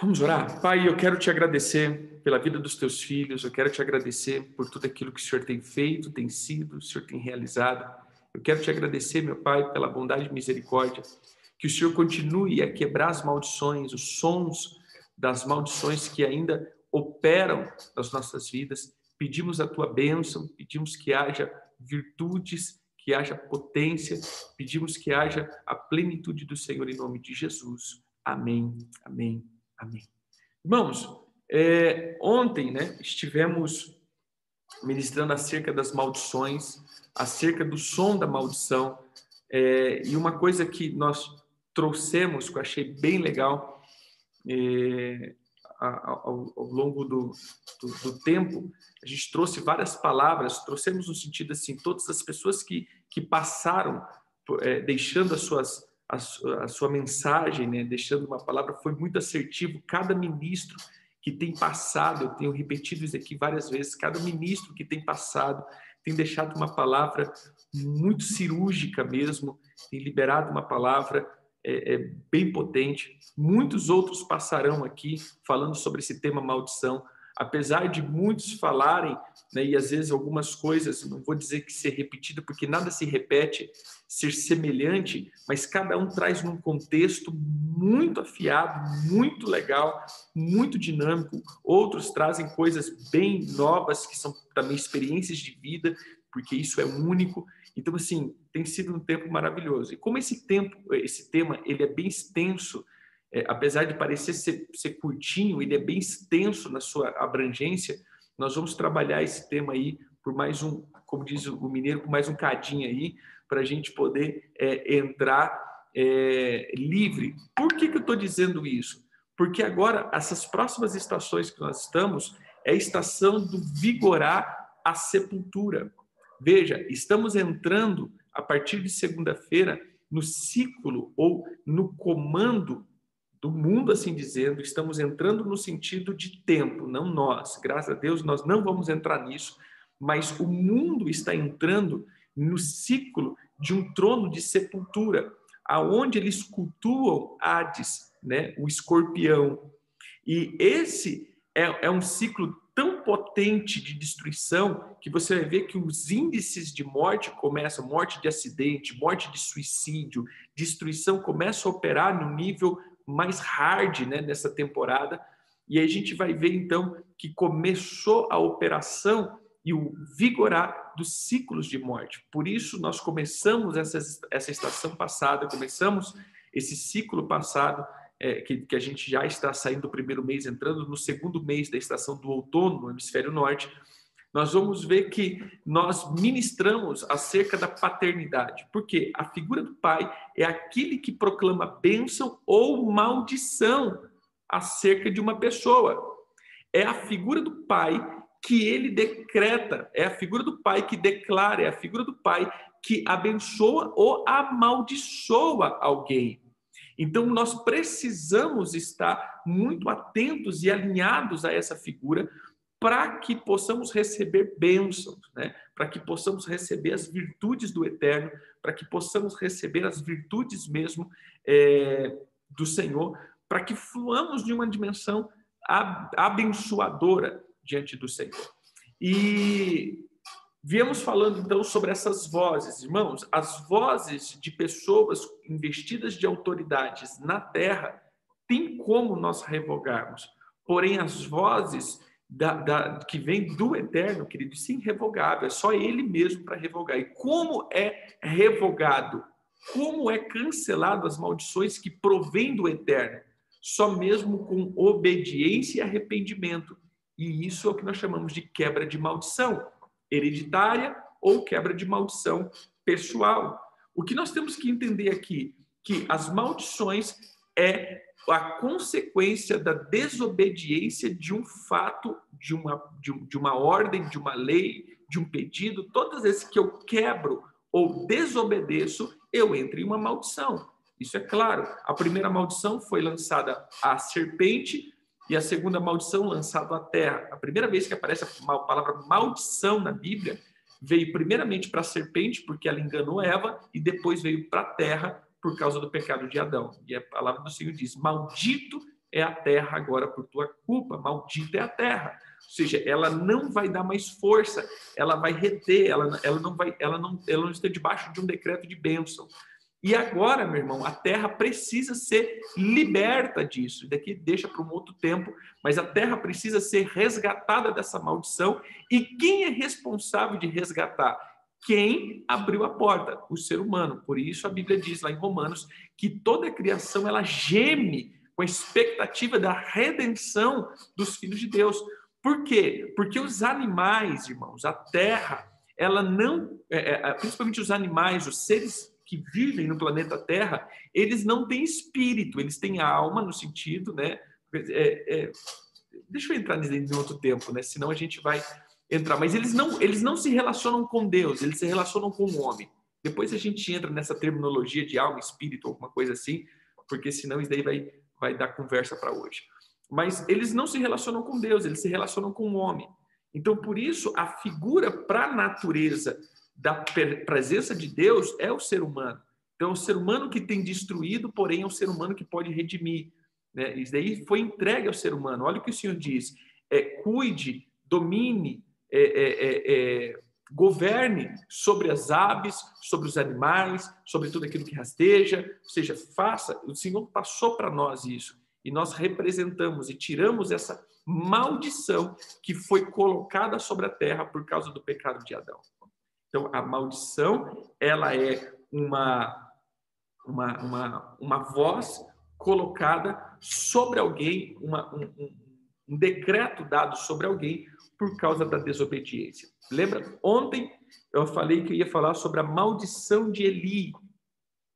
Vamos orar? Pai, eu quero te agradecer pela vida dos teus filhos, eu quero te agradecer por tudo aquilo que o Senhor tem feito, tem sido, o Senhor tem realizado. Eu quero te agradecer, meu Pai, pela bondade e misericórdia, que o Senhor continue a quebrar as maldições, os sons das maldições que ainda operam nas nossas vidas. Pedimos a tua bênção, pedimos que haja virtudes, que haja potência, pedimos que haja a plenitude do Senhor em nome de Jesus. Amém, amém. Amém. Irmãos, é, ontem né, estivemos ministrando acerca das maldições, acerca do som da maldição, é, e uma coisa que nós trouxemos, que eu achei bem legal, é, ao, ao, longo do, do, do, tempo, a gente trouxe várias palavras, trouxemos no sentido assim, todas as pessoas que, que passaram é, deixando as suas a, sua, a sua mensagem, né, deixando uma palavra, foi muito assertivo. Cada ministro que tem passado, eu tenho repetido isso aqui várias vezes, cada ministro que tem passado tem deixado uma palavra muito cirúrgica mesmo, tem liberado uma palavra é, é, bem potente. Muitos outros passarão aqui falando sobre esse tema maldição apesar de muitos falarem, né, e às vezes algumas coisas, não vou dizer que ser repetida, porque nada se repete, ser semelhante, mas cada um traz num contexto muito afiado, muito legal, muito dinâmico. Outros trazem coisas bem novas, que são também experiências de vida, porque isso é único. Então, assim, tem sido um tempo maravilhoso. E como esse tempo, esse tema, ele é bem extenso, é, apesar de parecer ser, ser curtinho, ele é bem extenso na sua abrangência. Nós vamos trabalhar esse tema aí por mais um, como diz o mineiro, por mais um cadinho aí, para a gente poder é, entrar é, livre. Por que, que eu estou dizendo isso? Porque agora, essas próximas estações que nós estamos, é a estação do vigorar a sepultura. Veja, estamos entrando, a partir de segunda-feira, no ciclo ou no comando do mundo, assim dizendo, estamos entrando no sentido de tempo, não nós. Graças a Deus, nós não vamos entrar nisso, mas o mundo está entrando no ciclo de um trono de sepultura, aonde eles cultuam Hades, né, o escorpião. E esse é, é um ciclo tão potente de destruição que você vai ver que os índices de morte começam, morte de acidente, morte de suicídio, destruição começa a operar no nível mais hard né, nessa temporada. E aí a gente vai ver então que começou a operação e o vigorar dos ciclos de morte. Por isso nós começamos essa, essa estação passada, começamos esse ciclo passado, é, que, que a gente já está saindo do primeiro mês, entrando no segundo mês da estação do outono no hemisfério norte, nós vamos ver que nós ministramos acerca da paternidade, porque a figura do pai é aquele que proclama bênção ou maldição acerca de uma pessoa. É a figura do pai que ele decreta, é a figura do pai que declara, é a figura do pai que abençoa ou amaldiçoa alguém. Então, nós precisamos estar muito atentos e alinhados a essa figura, para que possamos receber bênçãos, né? para que possamos receber as virtudes do Eterno, para que possamos receber as virtudes mesmo é, do Senhor, para que fluamos de uma dimensão abençoadora diante do Senhor. E viemos falando então sobre essas vozes, irmãos, as vozes de pessoas investidas de autoridades na terra, tem como nós revogarmos. Porém, as vozes da, da, que vem do eterno, querido, isso é irrevogável, é só ele mesmo para revogar. E como é revogado? Como é cancelado as maldições que provêm do eterno? Só mesmo com obediência e arrependimento. E isso é o que nós chamamos de quebra de maldição hereditária ou quebra de maldição pessoal. O que nós temos que entender aqui que as maldições é a consequência da desobediência de um fato, de uma, de, de uma ordem, de uma lei, de um pedido, todas vezes que eu quebro ou desobedeço, eu entro em uma maldição. Isso é claro. A primeira maldição foi lançada à serpente e a segunda maldição lançada à terra. A primeira vez que aparece a palavra maldição na Bíblia veio primeiramente para a serpente, porque ela enganou Eva, e depois veio para a terra, por causa do pecado de Adão. E a palavra do Senhor diz: Maldito é a terra agora por tua culpa, maldita é a terra. Ou seja, ela não vai dar mais força, ela vai reter, ela, ela não vai, ela não, ela não está debaixo de um decreto de bênção. E agora, meu irmão, a terra precisa ser liberta disso. Daqui deixa para um outro tempo, mas a terra precisa ser resgatada dessa maldição. E quem é responsável de resgatar? Quem abriu a porta? O ser humano. Por isso a Bíblia diz lá em Romanos que toda a criação ela geme com a expectativa da redenção dos filhos de Deus. Por quê? Porque os animais, irmãos, a terra, ela não, é, é, principalmente os animais, os seres que vivem no planeta Terra, eles não têm espírito, eles têm alma no sentido, né? É, é, deixa eu entrar em outro tempo, né? Senão a gente vai entrar. Mas eles não, eles não se relacionam com Deus, eles se relacionam com o homem. Depois a gente entra nessa terminologia de alma, espírito, alguma coisa assim, porque senão isso daí vai, vai dar conversa para hoje. Mas eles não se relacionam com Deus, eles se relacionam com o homem. Então, por isso, a figura para a natureza da presença de Deus é o ser humano. Então, é o ser humano que tem destruído, porém, é o ser humano que pode redimir. Né? Isso daí foi entregue ao ser humano. Olha o que o Senhor diz: é, cuide, domine, é, é, é, é governe sobre as aves, sobre os animais, sobre tudo aquilo que rasteja. Ou seja, faça. O Senhor passou para nós isso. E nós representamos e tiramos essa maldição que foi colocada sobre a terra por causa do pecado de Adão. Então, a maldição, ela é uma, uma, uma, uma voz colocada sobre alguém, uma, um, um, decreto dado sobre alguém por causa da desobediência. Lembra? Ontem eu falei que eu ia falar sobre a maldição de Eli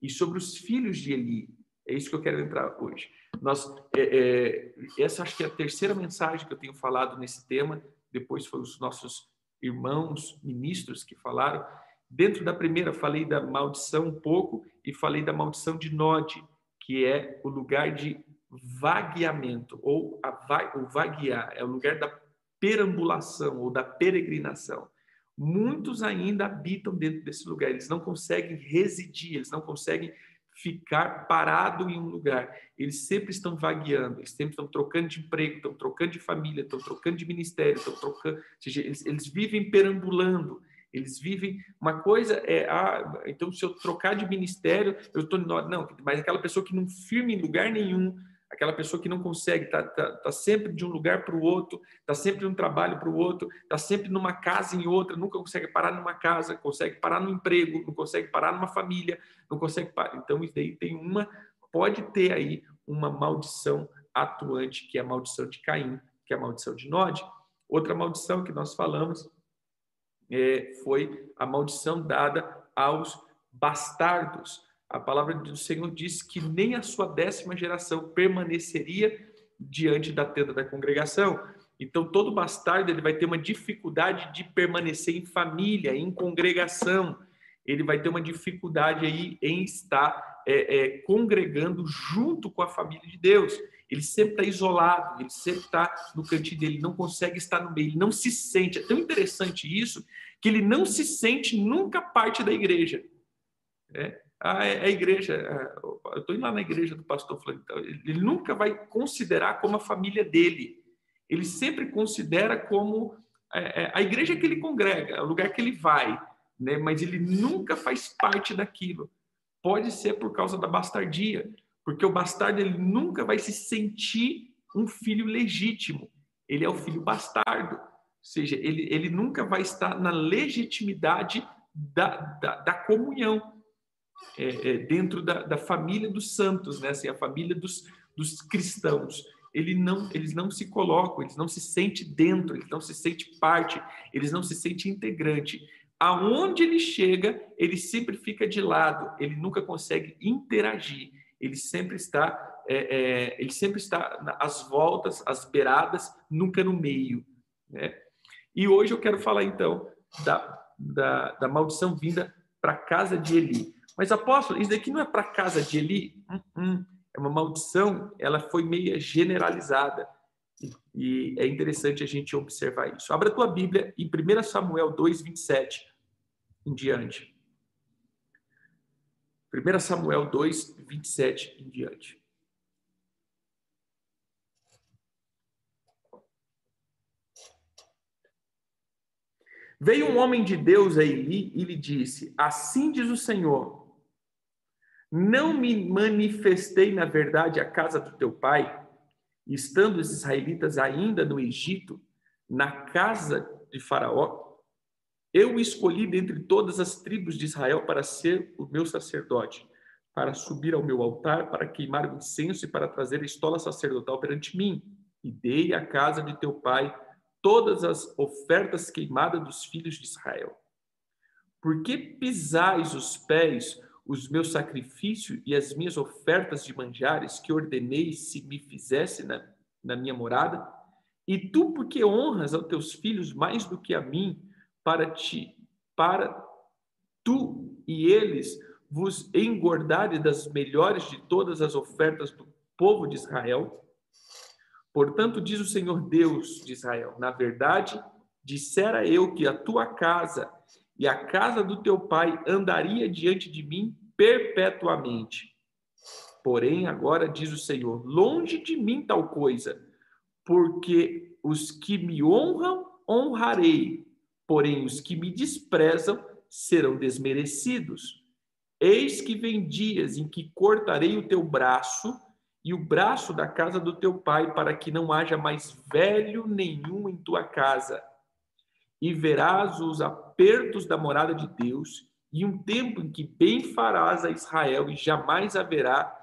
e sobre os filhos de Eli. É isso que eu quero entrar hoje. Nós, é, é, essa acho que é a terceira mensagem que eu tenho falado nesse tema. Depois foi os nossos irmãos ministros que falaram. Dentro da primeira, falei da maldição um pouco e falei da maldição de Nod, que é o lugar de vagueamento, ou a, o vaguear, é o lugar da perambulação ou da peregrinação. Muitos ainda habitam dentro desse lugar, eles não conseguem residir, eles não conseguem ficar parado em um lugar. Eles sempre estão vagueando, eles sempre estão trocando de emprego, estão trocando de família, estão trocando de ministério, estão trocando. Ou seja, eles, eles vivem perambulando. Eles vivem. Uma coisa é, ah, então se eu trocar de ministério, eu estou. Não, mas aquela pessoa que não firme em lugar nenhum, aquela pessoa que não consegue, está tá, tá sempre de um lugar para o outro, está sempre de um trabalho para o outro, está sempre numa casa em outra, nunca consegue parar numa casa, consegue parar no emprego, não consegue parar numa família, não consegue parar. Então, isso daí tem uma, pode ter aí uma maldição atuante, que é a maldição de Caim, que é a maldição de Nod. Outra maldição que nós falamos é, foi a maldição dada aos bastardos a palavra do Senhor diz que nem a sua décima geração permaneceria diante da tenda da congregação. Então, todo bastardo ele vai ter uma dificuldade de permanecer em família, em congregação. Ele vai ter uma dificuldade aí em estar é, é, congregando junto com a família de Deus. Ele sempre está isolado, ele sempre está no cantinho dele, não consegue estar no meio, ele não se sente. É tão interessante isso que ele não se sente nunca parte da igreja. É, a, a igreja, eu estou indo lá na igreja do pastor Flamengo, ele nunca vai considerar como a família dele. Ele sempre considera como é, é, a igreja que ele congrega, é o lugar que ele vai, né? mas ele nunca faz parte daquilo. Pode ser por causa da bastardia, porque o bastardo ele nunca vai se sentir um filho legítimo. Ele é o filho bastardo. Ou seja, ele, ele nunca vai estar na legitimidade da, da, da comunhão é, é, dentro da, da, família dos santos, né? assim, a família dos, dos cristãos. Ele não, eles não se colocam, eles não se sentem dentro, eles não se sentem parte, eles não se sentem integrante. Aonde ele chega, ele sempre fica de lado, ele nunca consegue interagir, ele sempre está, é, é, ele sempre está às voltas, às beiradas, nunca no meio. Né? E hoje eu quero falar então da, da, da maldição vinda para a casa de Eli. Mas apóstolo, isso daqui não é para casa de Eli? Hum, hum. É uma maldição, ela foi meia generalizada. E é interessante a gente observar isso. Abra a tua Bíblia em 1 Samuel 2, 27 em diante. 1 Samuel 2, 27 em diante. Veio um homem de Deus a Eli e lhe disse: Assim diz o Senhor, não me manifestei na verdade à casa do teu pai, estando os israelitas ainda no Egito, na casa de Faraó? Eu escolhi dentre todas as tribos de Israel para ser o meu sacerdote, para subir ao meu altar, para queimar o incenso e para trazer a estola sacerdotal perante mim. E dei à casa de teu pai todas as ofertas queimadas dos filhos de Israel. Por que pisais os pés os meus sacrifícios e as minhas ofertas de manjares que ordenei se me fizesse na, na minha morada? E tu, porque honras aos teus filhos mais do que a mim, para ti, para tu e eles vos engordarem das melhores de todas as ofertas do povo de Israel? Portanto, diz o Senhor Deus de Israel: Na verdade, dissera eu que a tua casa e a casa do teu pai andaria diante de mim perpetuamente. Porém, agora diz o Senhor: longe de mim tal coisa, porque os que me honram honrarei, porém os que me desprezam serão desmerecidos. Eis que vem dias em que cortarei o teu braço e o braço da casa do teu pai, para que não haja mais velho nenhum em tua casa. E verás os apertos da morada de Deus, e um tempo em que bem farás a Israel, e jamais haverá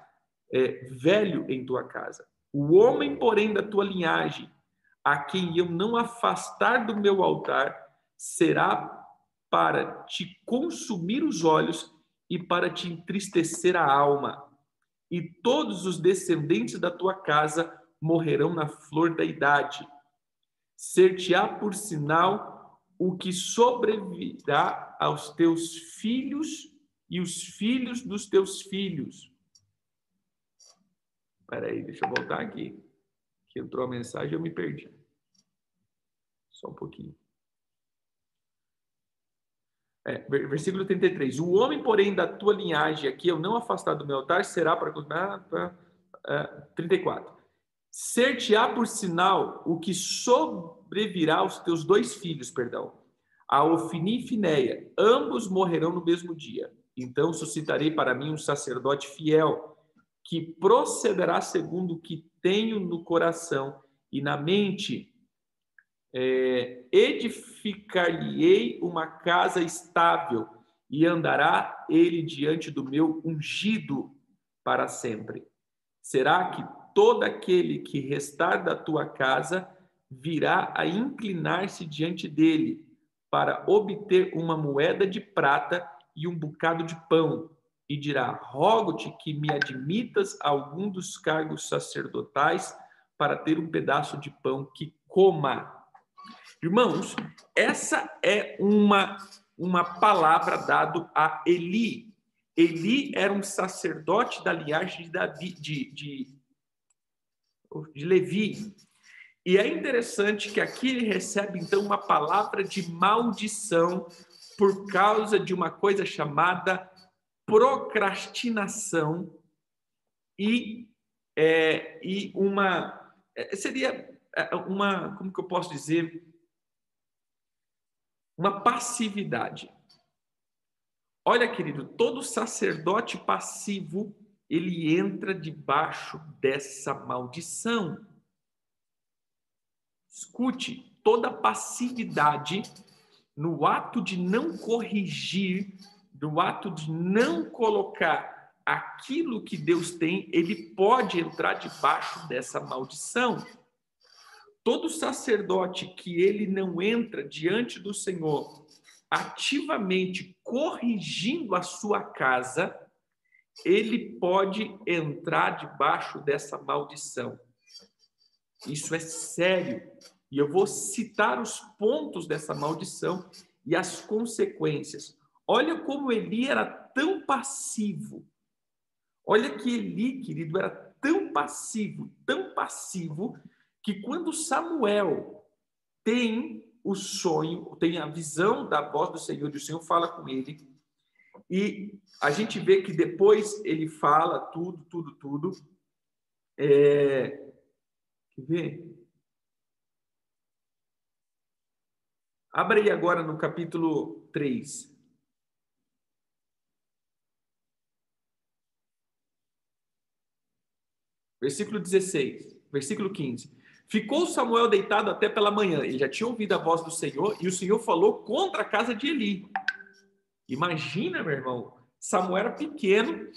é, velho em tua casa. O homem, porém, da tua linhagem, a quem eu não afastar do meu altar, será para te consumir os olhos e para te entristecer a alma e todos os descendentes da tua casa morrerão na flor da idade. Ser-te-á por sinal o que sobrevirá aos teus filhos e os filhos dos teus filhos. Espera aí, deixa eu voltar aqui. Que entrou a mensagem, eu me perdi. Só um pouquinho. É, versículo 33. O homem, porém, da tua linhagem, aqui eu não afastar do meu altar, será para. Ah, ah, 34. Ser-te-á por sinal o que sobrevirá aos teus dois filhos, perdão, a Ofini e Finéia, ambos morrerão no mesmo dia. Então suscitarei para mim um sacerdote fiel, que procederá segundo o que tenho no coração e na mente, é, edificar-lhe-ei uma casa estável e andará ele diante do meu ungido para sempre. Será que todo aquele que restar da tua casa virá a inclinar-se diante dele para obter uma moeda de prata e um bocado de pão, e dirá: Rogo-te que me admitas algum dos cargos sacerdotais para ter um pedaço de pão que coma. Irmãos, essa é uma, uma palavra dada a Eli. Eli era um sacerdote da linhagem de, Davi, de, de, de Levi. E é interessante que aqui ele recebe, então, uma palavra de maldição por causa de uma coisa chamada procrastinação e, é, e uma. É, seria é, uma. Como que eu posso dizer? uma passividade. Olha, querido, todo sacerdote passivo, ele entra debaixo dessa maldição. Escute, toda passividade no ato de não corrigir, no ato de não colocar aquilo que Deus tem, ele pode entrar debaixo dessa maldição todo sacerdote que ele não entra diante do Senhor ativamente corrigindo a sua casa, ele pode entrar debaixo dessa maldição. Isso é sério. E eu vou citar os pontos dessa maldição e as consequências. Olha como Eli era tão passivo. Olha que Eli, querido, era tão passivo, tão passivo, que quando Samuel tem o sonho, tem a visão da voz do Senhor, e o Senhor fala com ele, e a gente vê que depois ele fala tudo, tudo, tudo. É... Ver? Abra aí agora no capítulo 3. Versículo 16, versículo 15. Ficou Samuel deitado até pela manhã. Ele já tinha ouvido a voz do Senhor e o Senhor falou contra a casa de Eli. Imagina, meu irmão, Samuel era pequeno,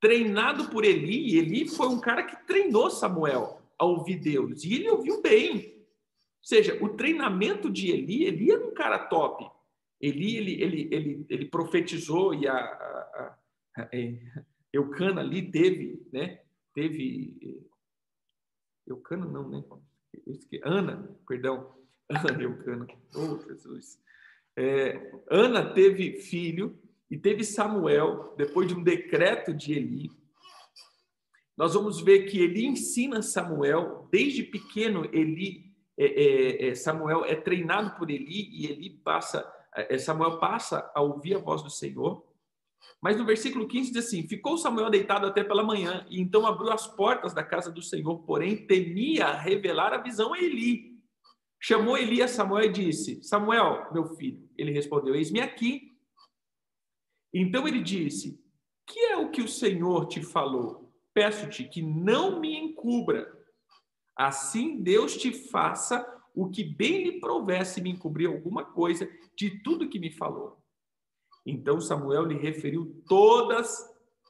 treinado por Eli. Eli foi um cara que treinou Samuel a ouvir Deus e ele ouviu bem. Ou seja, o treinamento de Eli, Eli era um cara top. Eli, ele, ele, ele, ele profetizou e a, a, a, a Eucana ali teve, né? teve. Eucana, não, né? Ana, perdão. Ana Eucana. Oh, Jesus. É, Ana teve filho e teve Samuel, depois de um decreto de Eli. Nós vamos ver que Eli ensina Samuel, desde pequeno, Eli, é, é, é Samuel é treinado por Eli e Eli passa, é, Samuel passa a ouvir a voz do Senhor. Mas no versículo 15 diz assim: Ficou Samuel deitado até pela manhã, e então abriu as portas da casa do Senhor, porém temia revelar a visão a Eli. Chamou Eli a Samuel e disse: Samuel, meu filho. Ele respondeu: Eis-me aqui. Então ele disse: Que é o que o Senhor te falou? Peço-te que não me encubra. Assim Deus te faça o que bem lhe provesse se me encobrir alguma coisa de tudo que me falou. Então Samuel lhe referiu todas,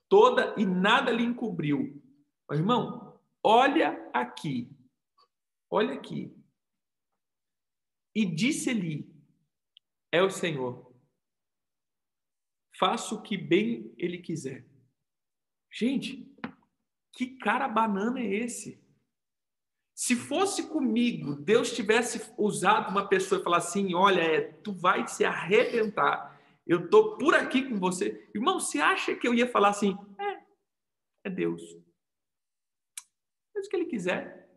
toda e nada lhe encobriu. Mas, irmão, olha aqui. Olha aqui. E disse-lhe: É o Senhor. Faça o que bem ele quiser. Gente, que cara banana é esse? Se fosse comigo, Deus tivesse usado uma pessoa e falar assim: olha, é, tu vai se arrebentar eu estou por aqui com você. Irmão, você acha que eu ia falar assim? É, é Deus. Faz o que ele quiser.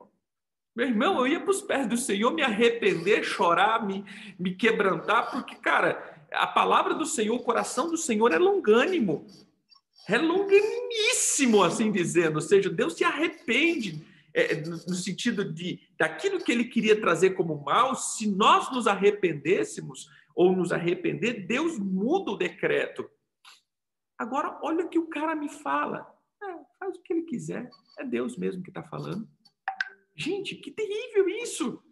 Meu irmão, eu ia para os pés do Senhor me arrepender, chorar, me, me quebrantar, porque, cara, a palavra do Senhor, o coração do Senhor é longânimo. É longanimíssimo, assim dizendo. Ou seja, Deus se arrepende é, no, no sentido de daquilo que ele queria trazer como mal, se nós nos arrependêssemos, ou nos arrepender, Deus muda o decreto. Agora, olha o que o cara me fala. É, faz o que ele quiser. É Deus mesmo que está falando. Gente, que terrível isso!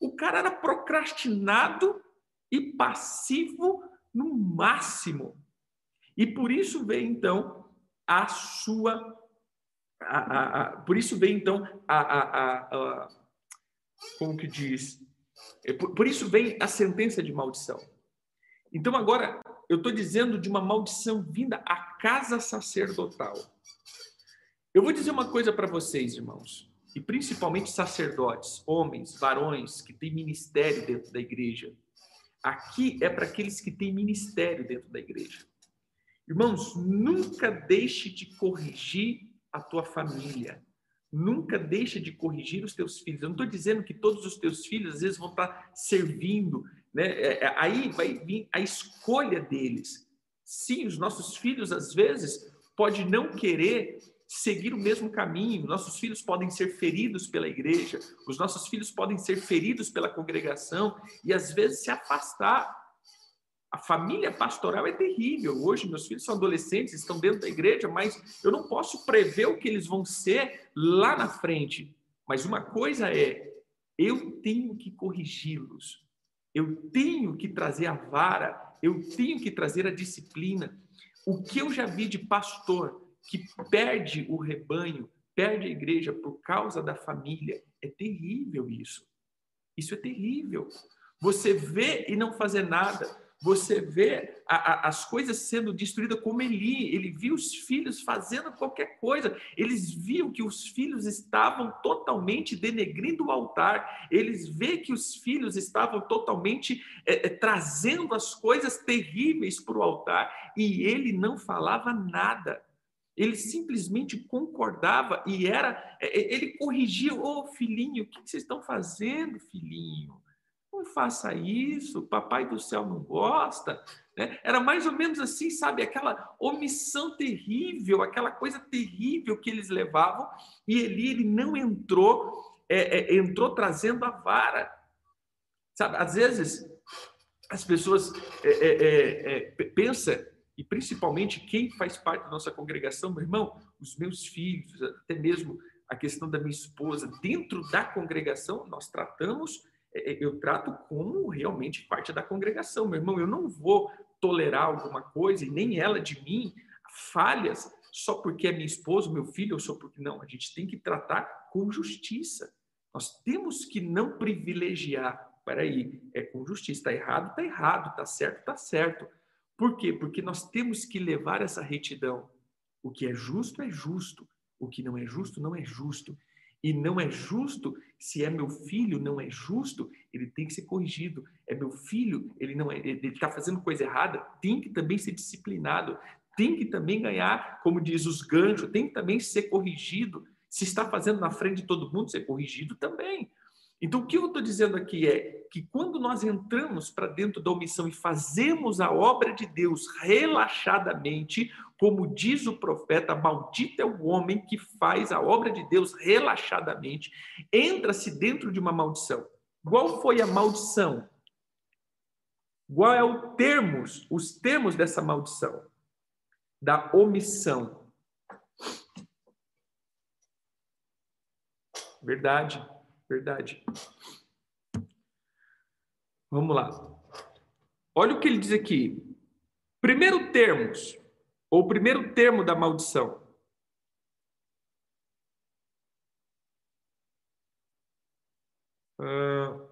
O cara era procrastinado e passivo no máximo. E por isso vem então a sua. A, a, a, por isso vem então a, como que diz é, por, por isso vem a sentença de maldição. Então, agora, eu estou dizendo de uma maldição vinda à casa sacerdotal. Eu vou dizer uma coisa para vocês, irmãos, e principalmente sacerdotes, homens, varões que têm ministério dentro da igreja. Aqui é para aqueles que têm ministério dentro da igreja. Irmãos, nunca deixe de corrigir a tua família. Nunca deixa de corrigir os teus filhos. Eu não estou dizendo que todos os teus filhos às vezes vão estar servindo, né? É, é, aí vai vir a escolha deles. Sim, os nossos filhos às vezes pode não querer seguir o mesmo caminho. Nossos filhos podem ser feridos pela igreja, os nossos filhos podem ser feridos pela congregação e às vezes se afastar. A família pastoral é terrível. Hoje, meus filhos são adolescentes, estão dentro da igreja, mas eu não posso prever o que eles vão ser lá na frente. Mas uma coisa é, eu tenho que corrigi-los. Eu tenho que trazer a vara, eu tenho que trazer a disciplina. O que eu já vi de pastor que perde o rebanho, perde a igreja por causa da família, é terrível isso. Isso é terrível. Você vê e não fazer nada você vê a, a, as coisas sendo destruídas como Eli. Ele viu os filhos fazendo qualquer coisa. Eles viam que os filhos estavam totalmente denegrindo o altar. Eles vê que os filhos estavam totalmente é, é, trazendo as coisas terríveis para o altar. E ele não falava nada. Ele simplesmente concordava e era. É, é, ele corrigia: Ô oh, filhinho, o que vocês estão fazendo, filhinho? Não faça isso, papai do céu não gosta. Né? Era mais ou menos assim, sabe? Aquela omissão terrível, aquela coisa terrível que eles levavam, e Eli ele não entrou, é, é, entrou trazendo a vara. Sabe, às vezes as pessoas é, é, é, é pensam, e principalmente quem faz parte da nossa congregação, meu irmão, os meus filhos, até mesmo a questão da minha esposa, dentro da congregação, nós tratamos, eu trato como realmente parte da congregação. Meu irmão, eu não vou tolerar alguma coisa, e nem ela de mim, falhas, só porque é minha esposa, meu filho, ou só porque não. A gente tem que tratar com justiça. Nós temos que não privilegiar. Peraí, é com justiça. Está errado, está errado. Está certo, está certo. Por quê? Porque nós temos que levar essa retidão. O que é justo é justo. O que não é justo não é justo. E não é justo, se é meu filho, não é justo, ele tem que ser corrigido. É meu filho, ele não é, ele está fazendo coisa errada, tem que também ser disciplinado, tem que também ganhar, como diz os ganchos, tem que também ser corrigido. Se está fazendo na frente de todo mundo, ser corrigido também. Então, o que eu estou dizendo aqui é que quando nós entramos para dentro da omissão e fazemos a obra de Deus relaxadamente, como diz o profeta, maldito é o homem que faz a obra de Deus relaxadamente, entra-se dentro de uma maldição. Qual foi a maldição? Qual é o termos, os termos dessa maldição? Da omissão. Verdade, verdade. Vamos lá. Olha o que ele diz aqui. Primeiro termos, ou primeiro termo da maldição. Uh...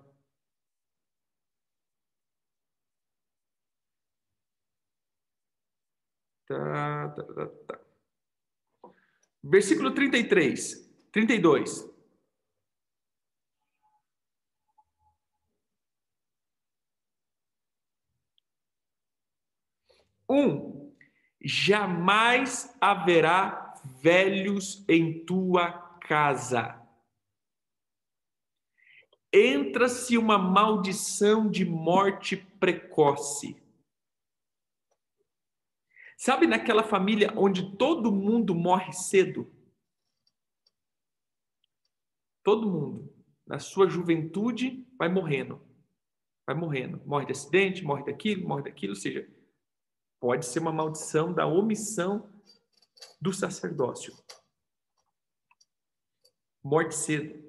Tá, tá, tá, tá. Versículo 33, 32. Um, jamais haverá velhos em tua casa. Entra-se uma maldição de morte precoce. Sabe naquela família onde todo mundo morre cedo? Todo mundo, na sua juventude, vai morrendo. Vai morrendo. Morre de acidente, morre daquilo, morre daquilo, ou seja, Pode ser uma maldição da omissão do sacerdócio. Morte cedo.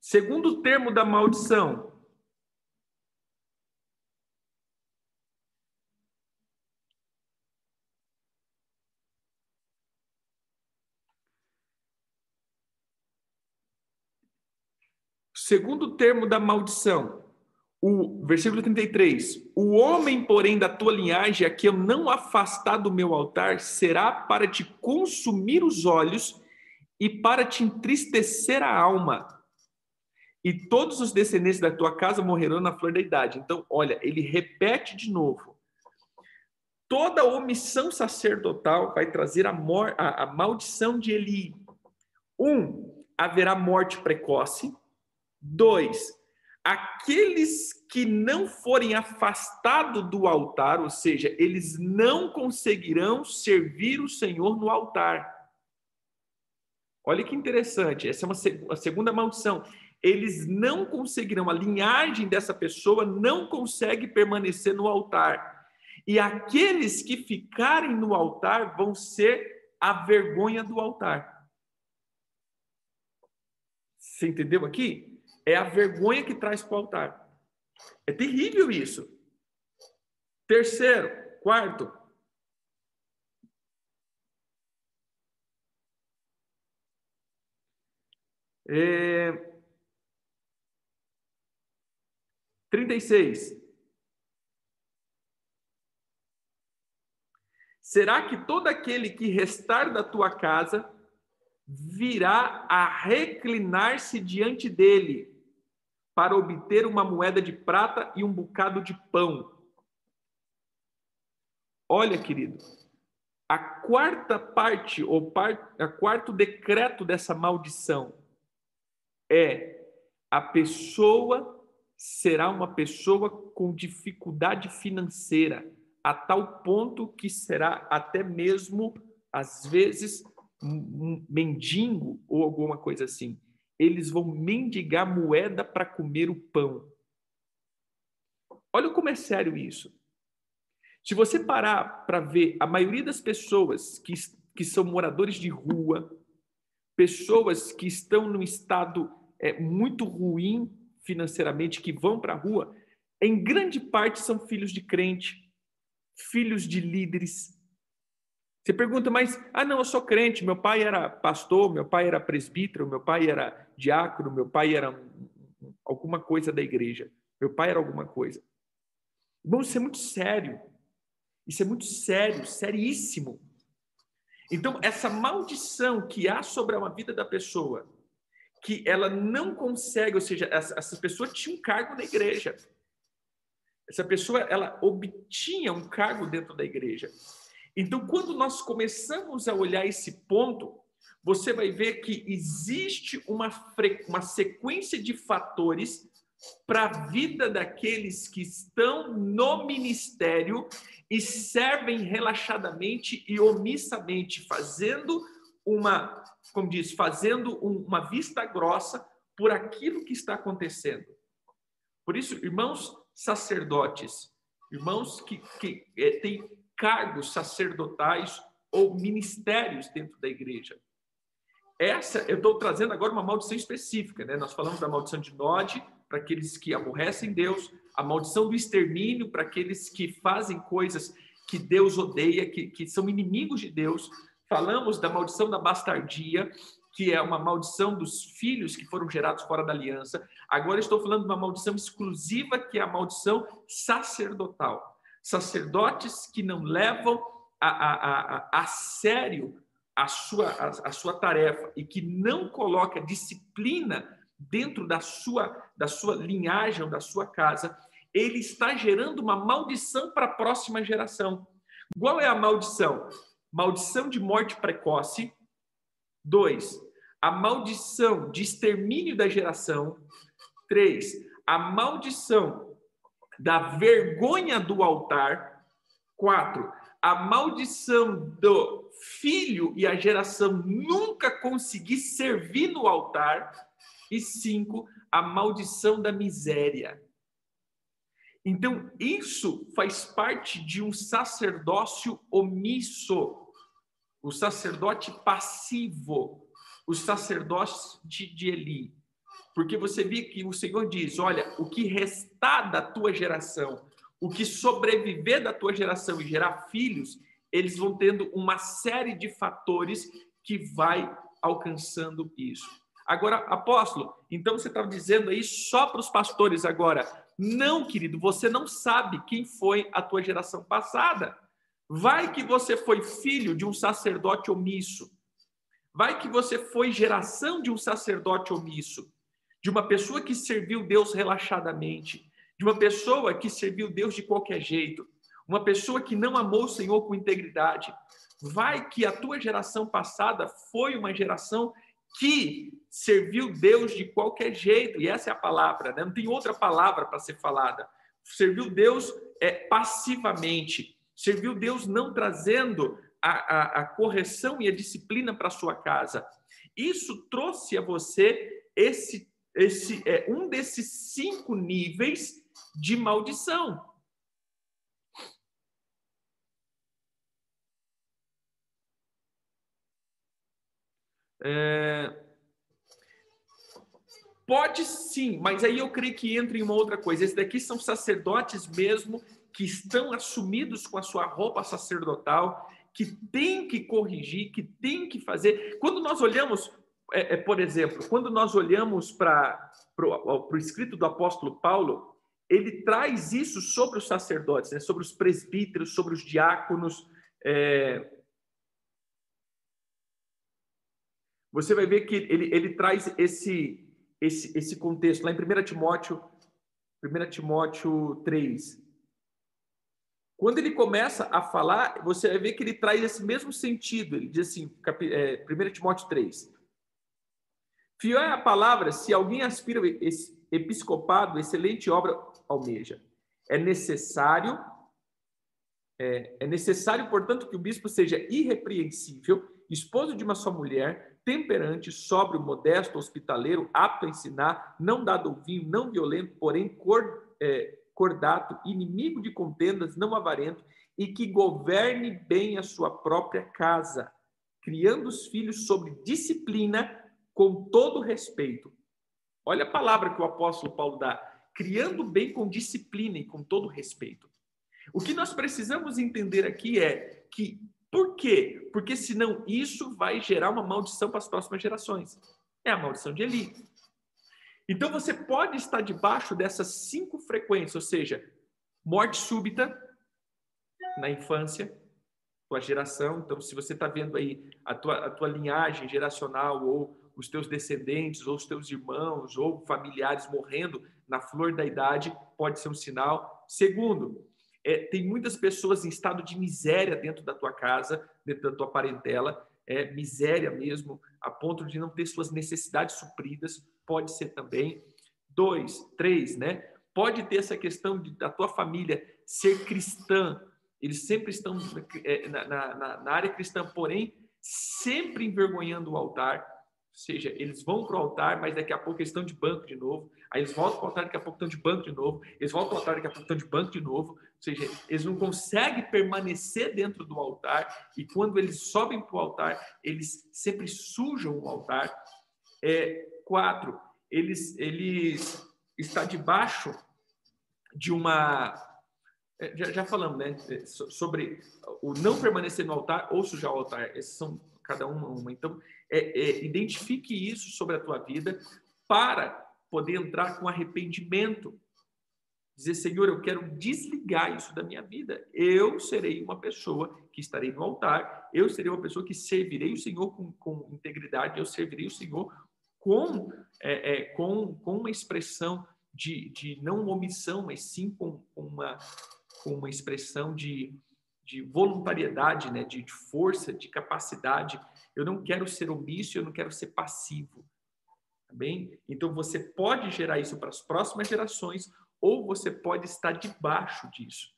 Segundo termo da maldição, segundo termo da maldição, o versículo 33: O homem, porém, da tua linhagem, a que eu não afastar do meu altar, será para te consumir os olhos e para te entristecer a alma. E todos os descendentes da tua casa morrerão na flor da idade. Então, olha, ele repete de novo. Toda omissão sacerdotal vai trazer a, a, a maldição de Eli. Um, haverá morte precoce. Dois, aqueles que não forem afastados do altar, ou seja, eles não conseguirão servir o Senhor no altar. Olha que interessante, essa é uma a segunda maldição. Eles não conseguirão, a linhagem dessa pessoa não consegue permanecer no altar. E aqueles que ficarem no altar vão ser a vergonha do altar. Você entendeu aqui? É a vergonha que traz para o altar. É terrível isso. Terceiro, quarto. É... 36. Será que todo aquele que restar da tua casa virá a reclinar-se diante dele para obter uma moeda de prata e um bocado de pão. Olha, querido, a quarta parte, ou par, a quarto decreto dessa maldição é a pessoa será uma pessoa com dificuldade financeira, a tal ponto que será até mesmo, às vezes, um mendigo ou alguma coisa assim. Eles vão mendigar moeda para comer o pão. Olha como é sério isso. Se você parar para ver, a maioria das pessoas que, que são moradores de rua, pessoas que estão num estado é, muito ruim financeiramente, que vão para a rua, em grande parte são filhos de crente, filhos de líderes. Você pergunta, mas, ah, não, eu sou crente, meu pai era pastor, meu pai era presbítero, meu pai era diácono, meu pai era alguma coisa da igreja, meu pai era alguma coisa. Bom, isso é muito sério. Isso é muito sério, seríssimo. Então, essa maldição que há sobre a vida da pessoa, que ela não consegue, ou seja, essa pessoa tinha um cargo na igreja. Essa pessoa, ela obtinha um cargo dentro da igreja. Então, quando nós começamos a olhar esse ponto, você vai ver que existe uma, uma sequência de fatores para a vida daqueles que estão no ministério e servem relaxadamente e omissamente, fazendo uma, como diz, fazendo uma vista grossa por aquilo que está acontecendo. Por isso, irmãos sacerdotes, irmãos que, que é, têm cargos sacerdotais ou ministérios dentro da igreja. Essa, eu estou trazendo agora uma maldição específica, né? Nós falamos da maldição de Nod, para aqueles que aborrecem Deus, a maldição do extermínio para aqueles que fazem coisas que Deus odeia, que, que são inimigos de Deus. Falamos da maldição da bastardia, que é uma maldição dos filhos que foram gerados fora da aliança. Agora estou falando de uma maldição exclusiva, que é a maldição sacerdotal. Sacerdotes que não levam a, a, a, a sério a sua, a, a sua tarefa e que não coloca disciplina dentro da sua, da sua linhagem, da sua casa, ele está gerando uma maldição para a próxima geração. Qual é a maldição? Maldição de morte precoce. Dois, a maldição de extermínio da geração. Três, a maldição da vergonha do altar. Quatro, a maldição do filho e a geração nunca conseguir servir no altar. E cinco, a maldição da miséria. Então, isso faz parte de um sacerdócio omisso, o sacerdote passivo, o sacerdote de Eli. Porque você vê que o Senhor diz: olha, o que restar da tua geração, o que sobreviver da tua geração e gerar filhos, eles vão tendo uma série de fatores que vai alcançando isso. Agora, apóstolo, então você estava dizendo aí só para os pastores agora. Não, querido, você não sabe quem foi a tua geração passada. Vai que você foi filho de um sacerdote omisso. Vai que você foi geração de um sacerdote omisso, de uma pessoa que serviu Deus relaxadamente, de uma pessoa que serviu Deus de qualquer jeito, uma pessoa que não amou o Senhor com integridade. Vai que a tua geração passada foi uma geração que serviu Deus de qualquer jeito, e essa é a palavra, né? não tem outra palavra para ser falada. Serviu Deus é, passivamente, serviu Deus não trazendo a, a, a correção e a disciplina para sua casa. Isso trouxe a você esse, esse é, um desses cinco níveis de maldição. É... Pode sim, mas aí eu creio que entra em uma outra coisa. Esses daqui são sacerdotes mesmo que estão assumidos com a sua roupa sacerdotal, que tem que corrigir, que tem que fazer. Quando nós olhamos, é, é, por exemplo, quando nós olhamos para o escrito do apóstolo Paulo, ele traz isso sobre os sacerdotes, né? sobre os presbíteros, sobre os diáconos. É, você vai ver que ele, ele traz esse, esse, esse contexto lá em 1 Timóteo, 1 Timóteo 3. Quando ele começa a falar, você vai ver que ele traz esse mesmo sentido. Ele diz assim, é, 1 Timóteo 3. Fiel é a palavra, se alguém aspira esse episcopado, excelente obra almeja. É necessário, é, é necessário, portanto, que o bispo seja irrepreensível, esposo de uma só mulher, temperante, sóbrio, modesto, hospitaleiro, apto a ensinar, não dado ao vinho, não violento, porém cor, é, cordato, inimigo de contendas, não avarento, e que governe bem a sua própria casa, criando os filhos sob disciplina, com todo respeito. Olha a palavra que o apóstolo Paulo dá: criando bem com disciplina e com todo respeito. O que nós precisamos entender aqui é que por quê? Porque senão isso vai gerar uma maldição para as próximas gerações. É a maldição de Eli. Então você pode estar debaixo dessas cinco frequências, ou seja, morte súbita na infância, tua geração. Então, se você está vendo aí a tua, a tua linhagem geracional, ou os teus descendentes, ou os teus irmãos, ou familiares morrendo na flor da idade, pode ser um sinal. Segundo, é, tem muitas pessoas em estado de miséria dentro da tua casa, dentro da tua parentela, é, miséria mesmo, a ponto de não ter suas necessidades supridas, pode ser também. Dois, três, né? Pode ter essa questão de, da tua família ser cristã, eles sempre estão é, na, na, na área cristã, porém, sempre envergonhando o altar, seja, eles vão para o altar, mas daqui a pouco eles estão de banco de novo. Aí eles voltam para o altar, daqui a pouco estão de banco de novo. Eles voltam para o altar, daqui a pouco estão de banco de novo. Ou seja, eles não conseguem permanecer dentro do altar. E quando eles sobem para o altar, eles sempre sujam o altar. É, quatro, eles, eles está debaixo de uma é, já, já, falamos, né, é, sobre o não permanecer no altar ou sujar o altar. Esses são cada uma uma. Então, é, é, identifique isso sobre a tua vida para poder entrar com arrependimento. Dizer, Senhor, eu quero desligar isso da minha vida. Eu serei uma pessoa que estarei no altar, eu serei uma pessoa que servirei o Senhor com, com integridade, eu servirei o Senhor com, é, é, com, com uma expressão de, de não omissão, mas sim com, com uma, com uma expressão de, de voluntariedade, né? de, de força, de capacidade eu não quero ser omisso, eu não quero ser passivo. Tá bem? Então você pode gerar isso para as próximas gerações ou você pode estar debaixo disso.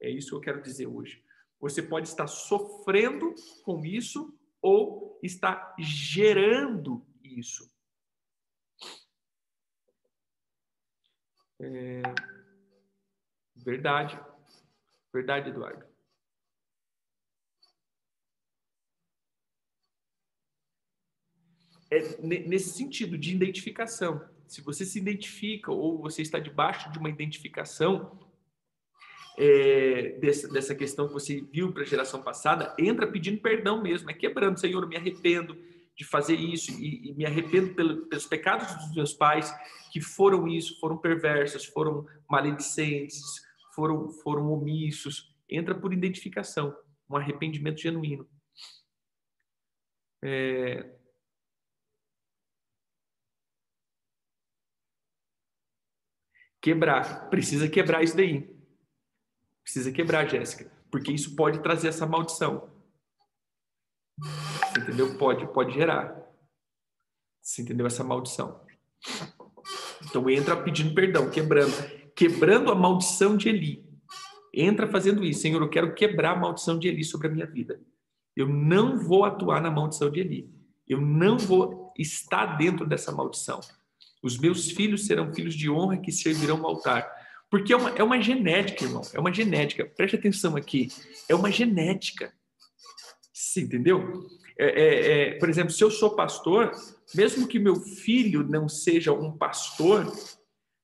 É isso que eu quero dizer hoje. Você pode estar sofrendo com isso ou está gerando isso. É... Verdade. Verdade, Eduardo. é nesse sentido de identificação. Se você se identifica ou você está debaixo de uma identificação é, dessa, dessa questão que você viu para a geração passada, entra pedindo perdão mesmo, é quebrando, Senhor, eu me arrependo de fazer isso e, e me arrependo pelo, pelos pecados dos meus pais que foram isso, foram perversos, foram maledicentes, foram, foram omissos. Entra por identificação, um arrependimento genuíno. É, quebrar. Precisa quebrar isso daí. Precisa quebrar, Jéssica, porque isso pode trazer essa maldição. Você entendeu? Pode, pode gerar. Você entendeu essa maldição? Então entra pedindo perdão, quebrando, quebrando a maldição de Eli. Entra fazendo isso, Senhor, eu quero quebrar a maldição de Eli sobre a minha vida. Eu não vou atuar na maldição de Eli. Eu não vou estar dentro dessa maldição. Os meus filhos serão filhos de honra que servirão ao altar. Porque é uma, é uma genética, irmão. É uma genética. Preste atenção aqui. É uma genética. Você entendeu? É, é, é, por exemplo, se eu sou pastor, mesmo que meu filho não seja um pastor,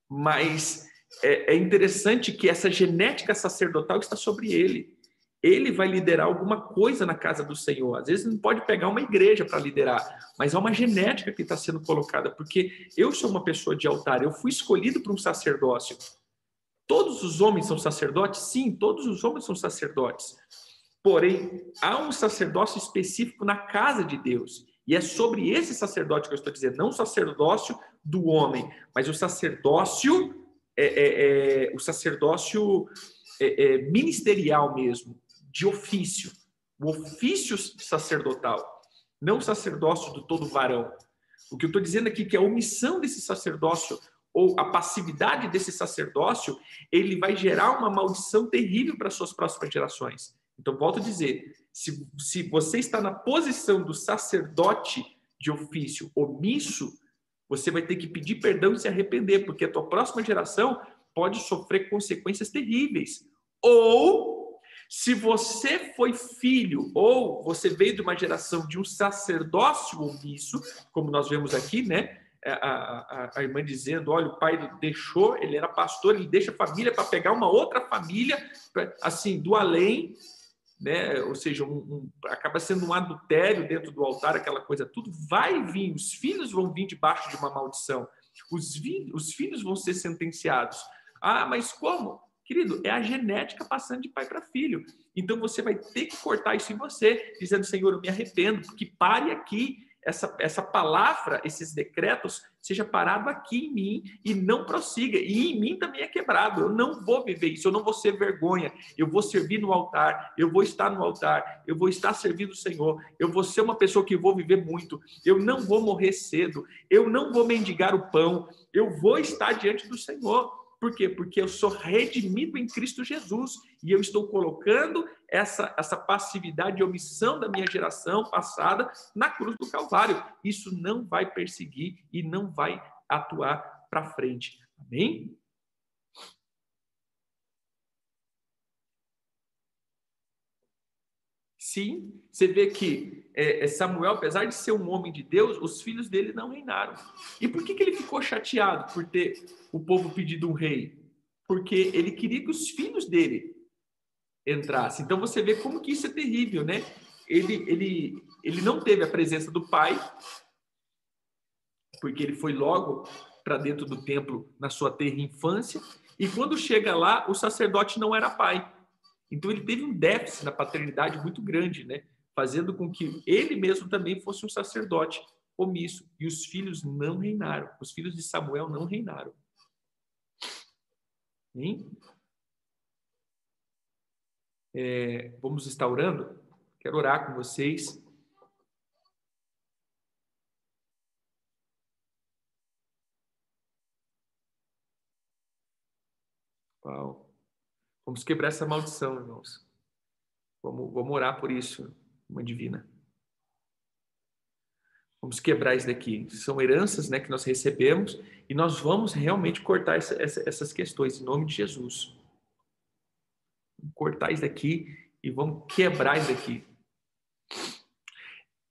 mas é, é interessante que essa genética sacerdotal está sobre ele ele vai liderar alguma coisa na casa do Senhor. Às vezes não pode pegar uma igreja para liderar, mas há uma genética que está sendo colocada, porque eu sou uma pessoa de altar, eu fui escolhido para um sacerdócio. Todos os homens são sacerdotes? Sim, todos os homens são sacerdotes. Porém, há um sacerdócio específico na casa de Deus. E é sobre esse sacerdote que eu estou dizendo, não o sacerdócio do homem, mas o sacerdócio, é, é, é o sacerdócio é, é, ministerial mesmo, de ofício, o ofício sacerdotal, não o sacerdócio do todo varão. O que eu estou dizendo aqui é que a omissão desse sacerdócio ou a passividade desse sacerdócio, ele vai gerar uma maldição terrível para suas próximas gerações. Então, volto a dizer: se, se você está na posição do sacerdote de ofício omisso, você vai ter que pedir perdão e se arrepender, porque a tua próxima geração pode sofrer consequências terríveis. Ou, se você foi filho, ou você veio de uma geração de um sacerdócio omisso, como nós vemos aqui, né? A, a, a, irmã dizendo: olha, o pai deixou, ele era pastor, ele deixa a família para pegar uma outra família, assim, do além, né? Ou seja, um, um, acaba sendo um adultério dentro do altar, aquela coisa tudo vai vir, os filhos vão vir debaixo de uma maldição, os, vi, os filhos vão ser sentenciados. Ah, mas como? Querido, é a genética passando de pai para filho. Então você vai ter que cortar isso em você, dizendo, Senhor, eu me arrependo, porque pare aqui, essa, essa palavra, esses decretos, seja parado aqui em mim e não prossiga. E em mim também é quebrado. Eu não vou viver isso, eu não vou ser vergonha. Eu vou servir no altar, eu vou estar no altar, eu vou estar servindo o Senhor. Eu vou ser uma pessoa que vou viver muito. Eu não vou morrer cedo. Eu não vou mendigar o pão. Eu vou estar diante do Senhor. Por quê? Porque eu sou redimido em Cristo Jesus e eu estou colocando essa, essa passividade e omissão da minha geração passada na cruz do Calvário. Isso não vai perseguir e não vai atuar para frente. Amém? Sim, você vê que é, é, Samuel, apesar de ser um homem de Deus, os filhos dele não reinaram. E por que, que ele ficou chateado por ter o povo pedido um rei? Porque ele queria que os filhos dele entrassem. Então você vê como que isso é terrível, né? Ele, ele, ele não teve a presença do pai, porque ele foi logo para dentro do templo na sua terra infância, e quando chega lá, o sacerdote não era pai. Então ele teve um déficit na paternidade muito grande, né? Fazendo com que ele mesmo também fosse um sacerdote omisso. E os filhos não reinaram. Os filhos de Samuel não reinaram. Hein? É, vamos estar orando? Quero orar com vocês. Uau. Vamos quebrar essa maldição, irmãos. Vamos, vamos orar por isso, uma divina. Vamos quebrar isso daqui. São heranças né, que nós recebemos e nós vamos realmente cortar essa, essa, essas questões em nome de Jesus. Vamos cortar isso daqui e vamos quebrar isso daqui.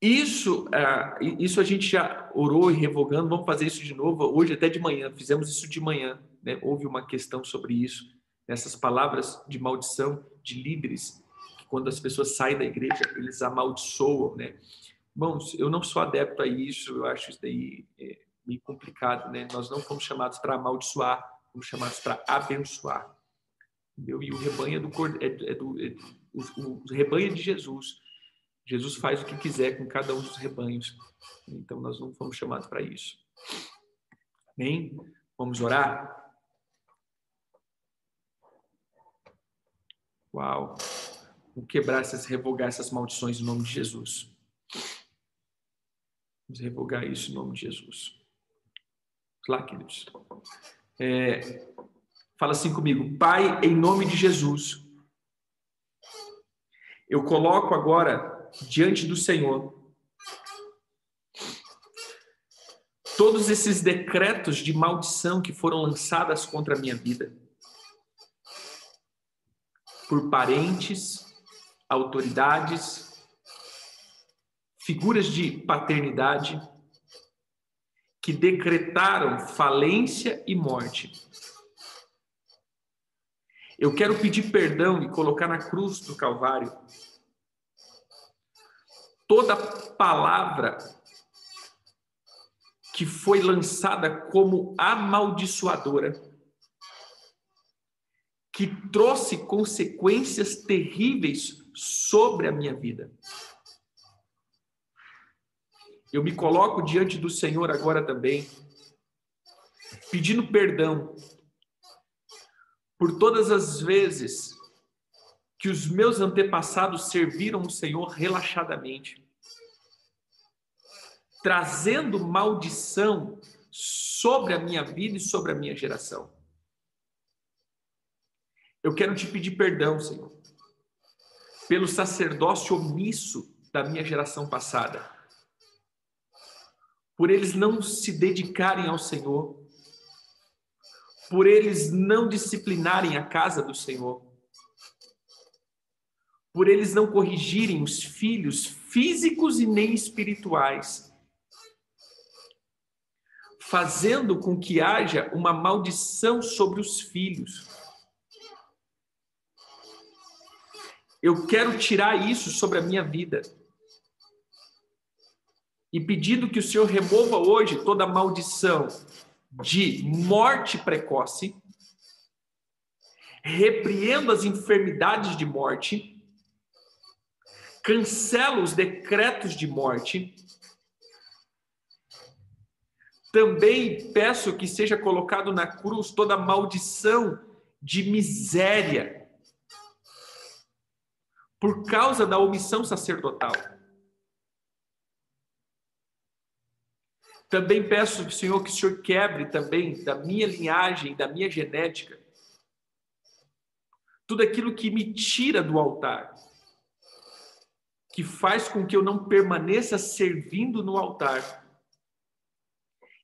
Isso, uh, isso a gente já orou e revogando, vamos fazer isso de novo hoje, até de manhã. Fizemos isso de manhã. Né? Houve uma questão sobre isso essas palavras de maldição de líderes, que quando as pessoas saem da igreja, eles amaldiçoam, né? Irmãos, eu não sou adepto a isso, eu acho isso daí é, meio complicado, né? Nós não fomos chamados para amaldiçoar, fomos chamados para abençoar. Entendeu? E o rebanho é do, é, é do é, o, o rebanho de Jesus. Jesus faz o que quiser com cada um dos rebanhos. Então nós não fomos chamados para isso. Amém? Vamos orar? Uau! Vamos quebrar essas, revogar essas maldições em nome de Jesus. Vamos revogar isso em nome de Jesus. Lá, queridos. É, fala assim comigo. Pai, em nome de Jesus, eu coloco agora diante do Senhor todos esses decretos de maldição que foram lançadas contra a minha vida por parentes, autoridades, figuras de paternidade que decretaram falência e morte. Eu quero pedir perdão e colocar na cruz do Calvário toda palavra que foi lançada como amaldiçoadora que trouxe consequências terríveis sobre a minha vida. Eu me coloco diante do Senhor agora também, pedindo perdão por todas as vezes que os meus antepassados serviram o Senhor relaxadamente, trazendo maldição sobre a minha vida e sobre a minha geração. Eu quero te pedir perdão, Senhor. pelo sacerdócio omisso da minha geração passada, por eles não se dedicarem ao Senhor, por eles não disciplinarem a casa do Senhor, por eles não corrigirem os filhos físicos e nem espirituais, fazendo com que haja uma maldição sobre os filhos. Eu quero tirar isso sobre a minha vida. E pedindo que o Senhor remova hoje toda maldição de morte precoce, repreendo as enfermidades de morte, cancela os decretos de morte. Também peço que seja colocado na cruz toda maldição de miséria por causa da omissão sacerdotal. Também peço, Senhor, que o Senhor quebre também da minha linhagem, da minha genética, tudo aquilo que me tira do altar que faz com que eu não permaneça servindo no altar.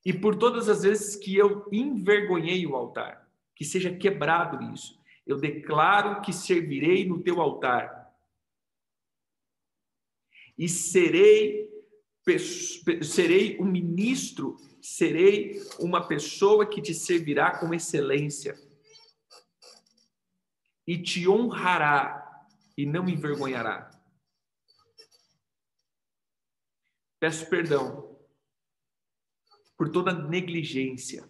E por todas as vezes que eu envergonhei o altar, que seja quebrado isso. Eu declaro que servirei no teu altar. E serei serei um ministro, serei uma pessoa que te servirá com excelência. E te honrará e não envergonhará. Peço perdão por toda negligência.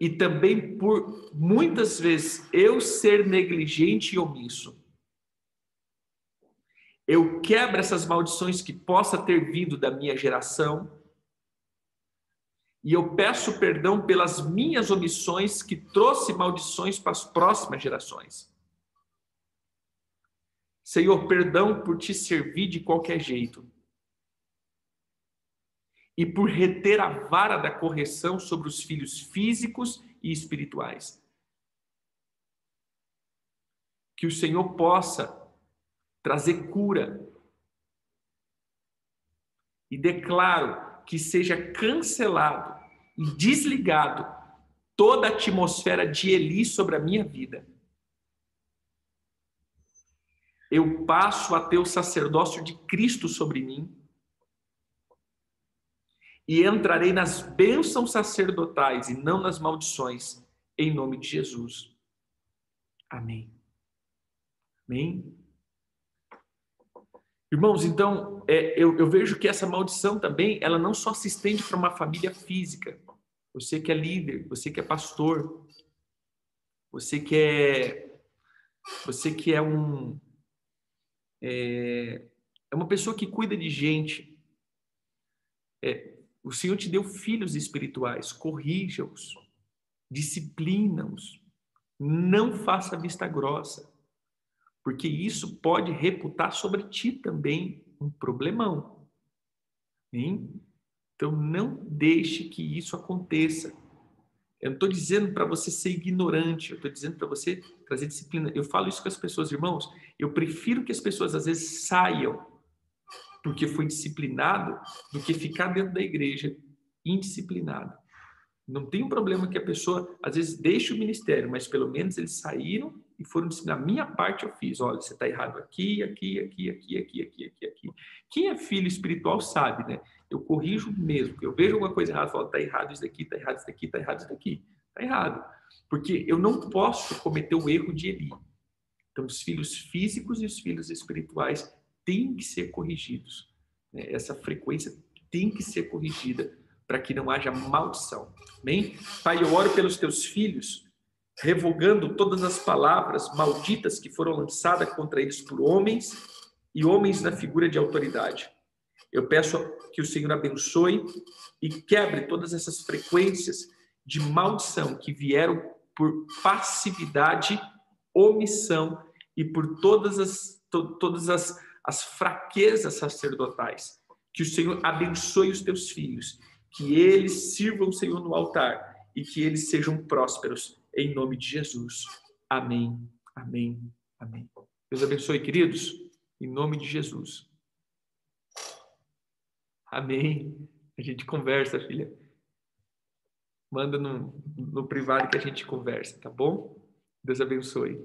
E também por muitas vezes eu ser negligente e omisso. Eu quebro essas maldições que possa ter vindo da minha geração. E eu peço perdão pelas minhas omissões que trouxe maldições para as próximas gerações. Senhor, perdão por te servir de qualquer jeito. E por reter a vara da correção sobre os filhos físicos e espirituais. Que o Senhor possa trazer cura. E declaro que seja cancelado e desligado toda a atmosfera de Eli sobre a minha vida eu passo a ter o sacerdócio de Cristo sobre mim e entrarei nas bênçãos sacerdotais e não nas maldições, em nome de Jesus. Amém. Amém. Irmãos, então, é, eu, eu vejo que essa maldição também, ela não só se estende para uma família física. Você que é líder, você que é pastor, você que é, você que é um, é, é uma pessoa que cuida de gente. É, o Senhor te deu filhos espirituais, corrija-os, disciplina-os, não faça vista grossa, porque isso pode reputar sobre ti também um problemão. Hein? Então não deixe que isso aconteça. Eu não estou dizendo para você ser ignorante, eu estou dizendo para você trazer disciplina. Eu falo isso com as pessoas, irmãos. Eu prefiro que as pessoas às vezes saiam porque foi disciplinado do que ficar dentro da igreja indisciplinado. Não tem um problema que a pessoa às vezes deixe o ministério, mas pelo menos eles saíram e foram disciplinar. A minha parte eu fiz. Olha, você está errado aqui, aqui, aqui, aqui, aqui, aqui, aqui, aqui. Quem é filho espiritual sabe, né? Eu corrijo mesmo. Eu vejo alguma coisa errada, falo, está errado isso daqui, está errado isso daqui, está errado isso daqui. Está errado. Porque eu não posso cometer o erro de Eli. Então, os filhos físicos e os filhos espirituais têm que ser corrigidos. Né? Essa frequência tem que ser corrigida para que não haja maldição. Amém? Pai, eu oro pelos teus filhos revogando todas as palavras malditas que foram lançadas contra eles por homens e homens na figura de autoridade. Eu peço que o Senhor abençoe e quebre todas essas frequências de maldição que vieram por passividade, omissão e por todas as, to, todas as, as fraquezas sacerdotais. Que o Senhor abençoe os teus filhos, que eles sirvam o Senhor no altar e que eles sejam prósperos em nome de Jesus. Amém. Amém. Amém. Deus abençoe, queridos, em nome de Jesus. Amém. A gente conversa, filha. Manda no, no privado que a gente conversa, tá bom? Deus abençoe.